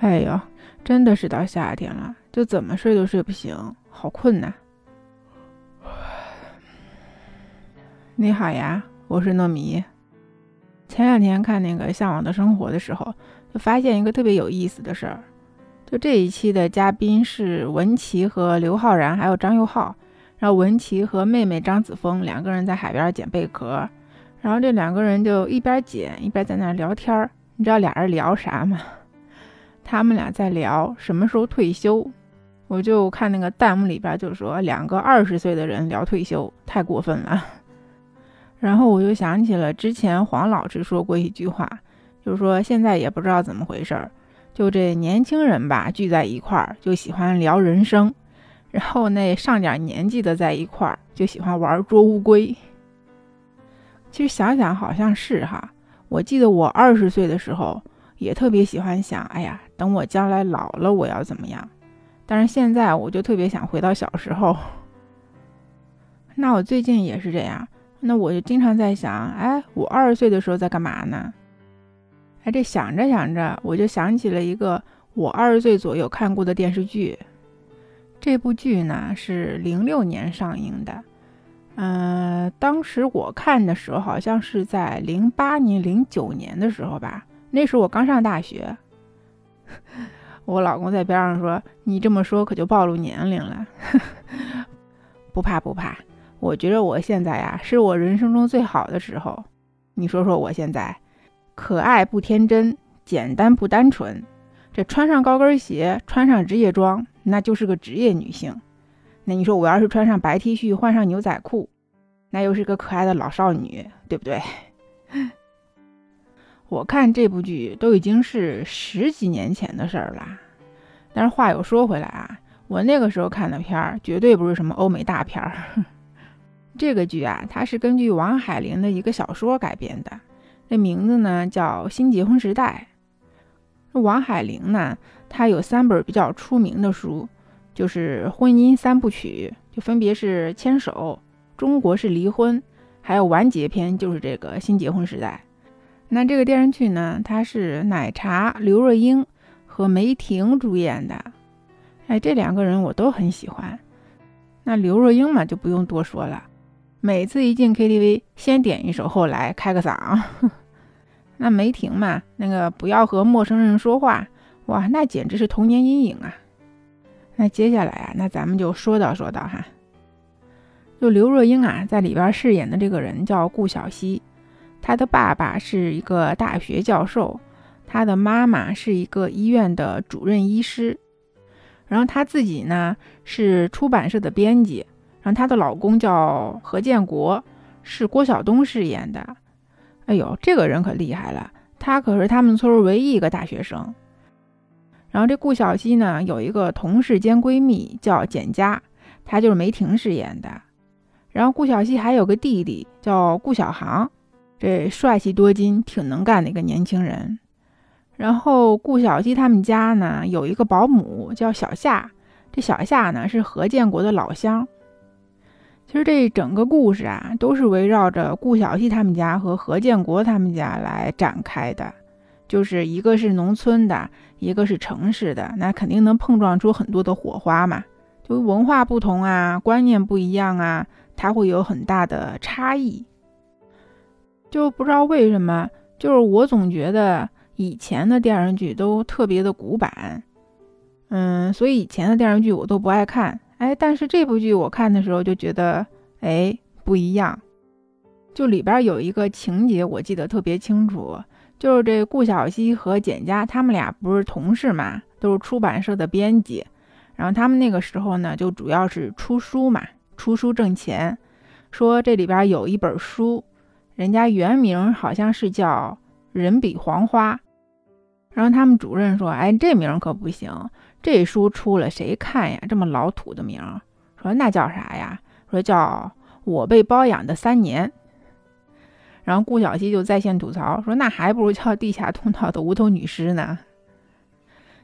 哎呦，真的是到夏天了，就怎么睡都睡不醒，好困呐。你好呀，我是糯米。前两天看那个《向往的生活》的时候，就发现一个特别有意思的事儿。就这一期的嘉宾是文琪和刘昊然，还有张佑浩。然后文琪和妹妹张子枫两个人在海边捡贝壳，然后这两个人就一边捡一边在那聊天儿。你知道俩人聊啥吗？他们俩在聊什么时候退休，我就看那个弹幕里边就说两个二十岁的人聊退休太过分了。然后我就想起了之前黄老师说过一句话，就是说现在也不知道怎么回事儿，就这年轻人吧聚在一块儿就喜欢聊人生，然后那上点年纪的在一块儿就喜欢玩捉乌龟。其实想想好像是哈，我记得我二十岁的时候。也特别喜欢想，哎呀，等我将来老了，我要怎么样？但是现在我就特别想回到小时候。那我最近也是这样，那我就经常在想，哎，我二十岁的时候在干嘛呢？哎，这想着想着，我就想起了一个我二十岁左右看过的电视剧。这部剧呢是零六年上映的，嗯，当时我看的时候好像是在零八年、零九年的时候吧。那时候我刚上大学，我老公在边上说：“你这么说可就暴露年龄了。”不怕不怕，我觉得我现在呀是我人生中最好的时候。你说说我现在，可爱不天真，简单不单纯。这穿上高跟鞋，穿上职业装，那就是个职业女性。那你说我要是穿上白 T 恤，换上牛仔裤，那又是个可爱的老少女，对不对？我看这部剧都已经是十几年前的事儿了，但是话又说回来啊，我那个时候看的片儿绝对不是什么欧美大片儿。这个剧啊，它是根据王海玲的一个小说改编的，这名字呢叫《新结婚时代》。王海玲呢，她有三本比较出名的书，就是婚姻三部曲，就分别是《牵手》《中国式离婚》，还有完结篇，就是这个《新结婚时代》。那这个电视剧呢，它是奶茶刘若英和梅婷主演的，哎，这两个人我都很喜欢。那刘若英嘛，就不用多说了，每次一进 KTV，先点一首，后来开个嗓。那梅婷嘛，那个不要和陌生人说话，哇，那简直是童年阴影啊。那接下来啊，那咱们就说道说道哈，就刘若英啊，在里边饰演的这个人叫顾小西。他的爸爸是一个大学教授，他的妈妈是一个医院的主任医师，然后他自己呢是出版社的编辑，然后她的老公叫何建国，是郭晓东饰演的。哎呦，这个人可厉害了，他可是他们村唯一一个大学生。然后这顾小西呢有一个同事兼闺蜜叫简佳，她就是梅婷饰演的。然后顾小西还有个弟弟叫顾小航。这帅气多金、挺能干的一个年轻人。然后顾小西他们家呢有一个保姆叫小夏，这小夏呢是何建国的老乡。其实这整个故事啊都是围绕着顾小西他们家和何建国他们家来展开的，就是一个是农村的，一个是城市的，那肯定能碰撞出很多的火花嘛。就文化不同啊，观念不一样啊，它会有很大的差异。就不知道为什么，就是我总觉得以前的电视剧都特别的古板，嗯，所以以前的电视剧我都不爱看。哎，但是这部剧我看的时候就觉得，哎，不一样。就里边有一个情节我记得特别清楚，就是这顾小西和简佳他们俩不是同事嘛，都是出版社的编辑，然后他们那个时候呢就主要是出书嘛，出书挣钱。说这里边有一本书。人家原名好像是叫人比黄花，然后他们主任说：“哎，这名可不行，这书出了谁看呀？这么老土的名。”说那叫啥呀？说叫我被包养的三年。然后顾小西就在线吐槽说：“那还不如叫地下通道的无头女尸呢。”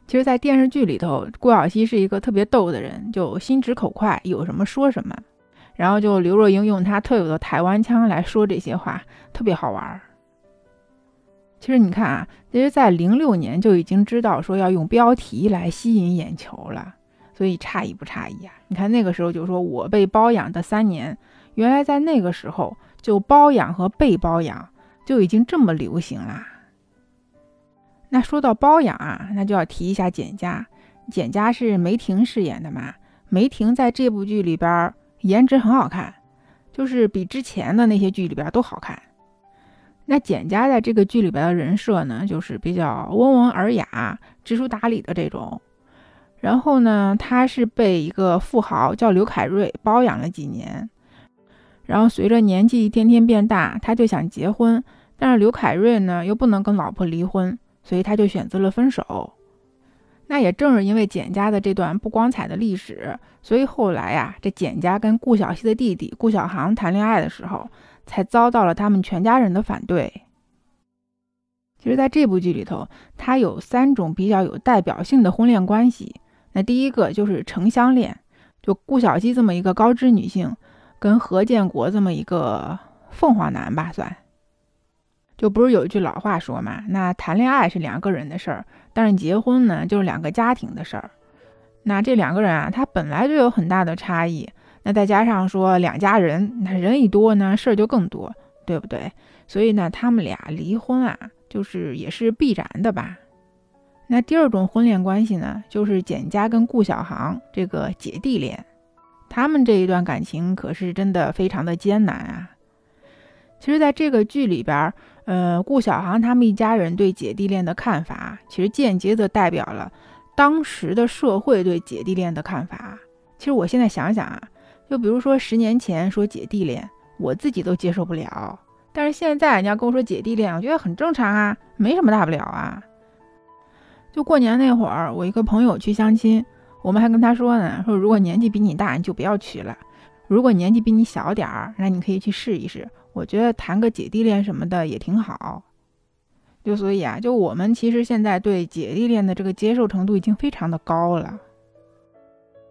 其实，在电视剧里头，顾小西是一个特别逗的人，就心直口快，有什么说什么。然后就刘若英用她特有的台湾腔来说这些话，特别好玩儿。其实你看啊，其实，在零六年就已经知道说要用标题来吸引眼球了，所以诧异不诧异啊？你看那个时候就说我被包养的三年，原来在那个时候就包养和被包养就已经这么流行啦。那说到包养啊，那就要提一下简家，简家是梅婷饰演的嘛？梅婷在这部剧里边颜值很好看，就是比之前的那些剧里边都好看。那简家在这个剧里边的人设呢，就是比较温文尔雅、知书达理的这种。然后呢，他是被一个富豪叫刘凯瑞包养了几年。然后随着年纪一天天变大，他就想结婚，但是刘凯瑞呢又不能跟老婆离婚，所以他就选择了分手。那也正是因为简家的这段不光彩的历史，所以后来呀，这简家跟顾小西的弟弟顾小航谈恋爱的时候。才遭到了他们全家人的反对。其实，在这部剧里头，它有三种比较有代表性的婚恋关系。那第一个就是城乡恋，就顾小西这么一个高知女性，跟何建国这么一个凤凰男吧，算。就不是有一句老话说嘛，那谈恋爱是两个人的事儿，但是结婚呢，就是两个家庭的事儿。那这两个人啊，他本来就有很大的差异。那再加上说两家人，那人一多呢，事儿就更多，对不对？所以呢，他们俩离婚啊，就是也是必然的吧。那第二种婚恋关系呢，就是简家跟顾小航这个姐弟恋，他们这一段感情可是真的非常的艰难啊。其实，在这个剧里边，呃，顾小航他们一家人对姐弟恋的看法，其实间接的代表了当时的社会对姐弟恋的看法。其实我现在想想啊。就比如说十年前说姐弟恋，我自己都接受不了。但是现在你要跟我说姐弟恋，我觉得很正常啊，没什么大不了啊。就过年那会儿，我一个朋友去相亲，我们还跟他说呢，说如果年纪比你大，你就不要娶了；如果年纪比你小点儿，那你可以去试一试。我觉得谈个姐弟恋什么的也挺好。就所以啊，就我们其实现在对姐弟恋的这个接受程度已经非常的高了。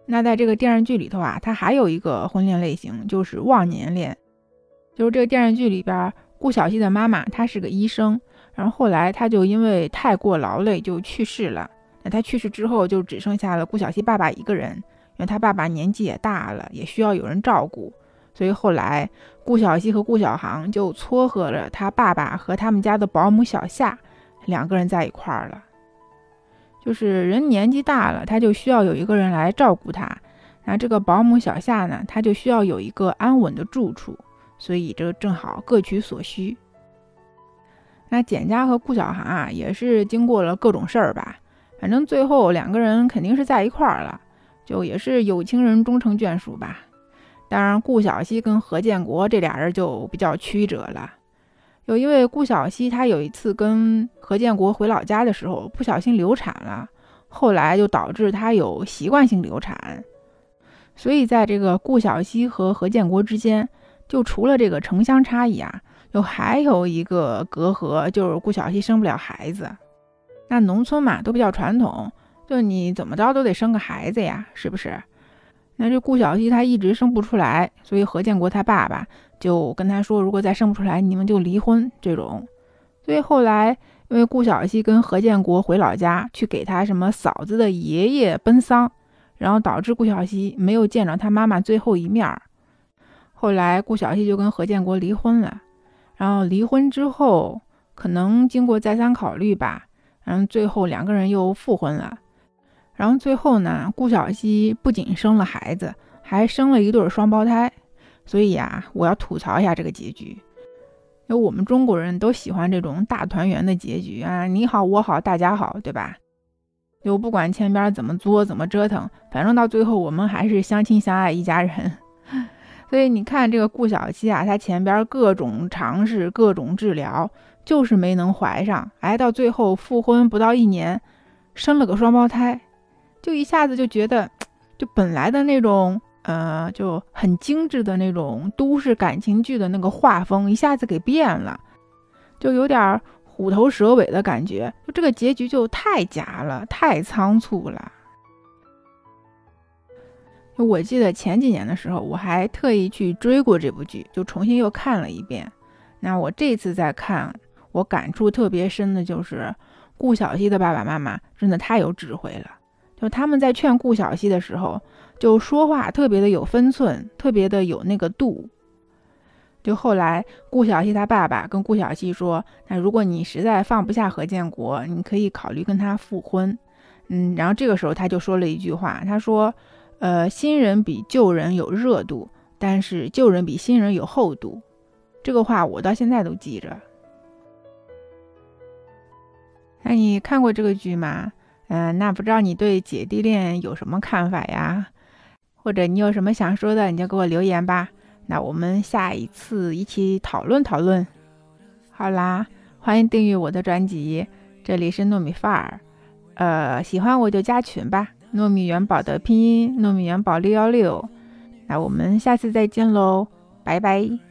那在这个电视剧里头啊，它还有一个婚恋类型，就是忘年恋。就是这个电视剧里边，顾小西的妈妈她是个医生，然后后来她就因为太过劳累就去世了。那她去世之后，就只剩下了顾小西爸爸一个人，因为他爸爸年纪也大了，也需要有人照顾。所以后来顾小西和顾小航就撮合了他爸爸和他们家的保姆小夏两个人在一块儿了。就是人年纪大了，他就需要有一个人来照顾他。那这个保姆小夏呢，他就需要有一个安稳的住处，所以这正好各取所需。那简家和顾小航啊，也是经过了各种事儿吧，反正最后两个人肯定是在一块儿了，就也是有情人终成眷属吧。当然，顾小西跟何建国这俩人就比较曲折了。有因为顾小西，她有一次跟何建国回老家的时候不小心流产了，后来就导致她有习惯性流产，所以在这个顾小西和何建国之间，就除了这个城乡差异啊，又还有一个隔阂，就是顾小西生不了孩子。那农村嘛都比较传统，就你怎么着都得生个孩子呀，是不是？那这顾小西她一直生不出来，所以何建国他爸爸。就跟他说，如果再生不出来，你们就离婚。这种，所以后来因为顾小西跟何建国回老家去给他什么嫂子的爷爷奔丧，然后导致顾小西没有见着他妈妈最后一面儿。后来顾小西就跟何建国离婚了，然后离婚之后，可能经过再三考虑吧，然后最后两个人又复婚了。然后最后呢，顾小西不仅生了孩子，还生了一对双胞胎。所以呀，我要吐槽一下这个结局，因为我们中国人都喜欢这种大团圆的结局啊，你好我好大家好，对吧？就不管前边怎么作怎么折腾，反正到最后我们还是相亲相爱一家人。所以你看这个顾小七啊，她前边各种尝试各种治疗，就是没能怀上，哎，到最后复婚不到一年，生了个双胞胎，就一下子就觉得，就本来的那种。呃，就很精致的那种都市感情剧的那个画风，一下子给变了，就有点虎头蛇尾的感觉。就这个结局就太假了，太仓促了。我记得前几年的时候，我还特意去追过这部剧，就重新又看了一遍。那我这次再看，我感触特别深的就是顾小西的爸爸妈妈真的太有智慧了。就他们在劝顾小西的时候，就说话特别的有分寸，特别的有那个度。就后来顾小西他爸爸跟顾小西说：“那如果你实在放不下何建国，你可以考虑跟他复婚。”嗯，然后这个时候他就说了一句话，他说：“呃，新人比旧人有热度，但是旧人比新人有厚度。”这个话我到现在都记着。那你看过这个剧吗？嗯，那不知道你对姐弟恋有什么看法呀？或者你有什么想说的，你就给我留言吧。那我们下一次一起讨论讨论。好啦，欢迎订阅我的专辑，这里是糯米范儿。呃，喜欢我就加群吧，糯米元宝的拼音糯米元宝六幺六。那我们下次再见喽，拜拜。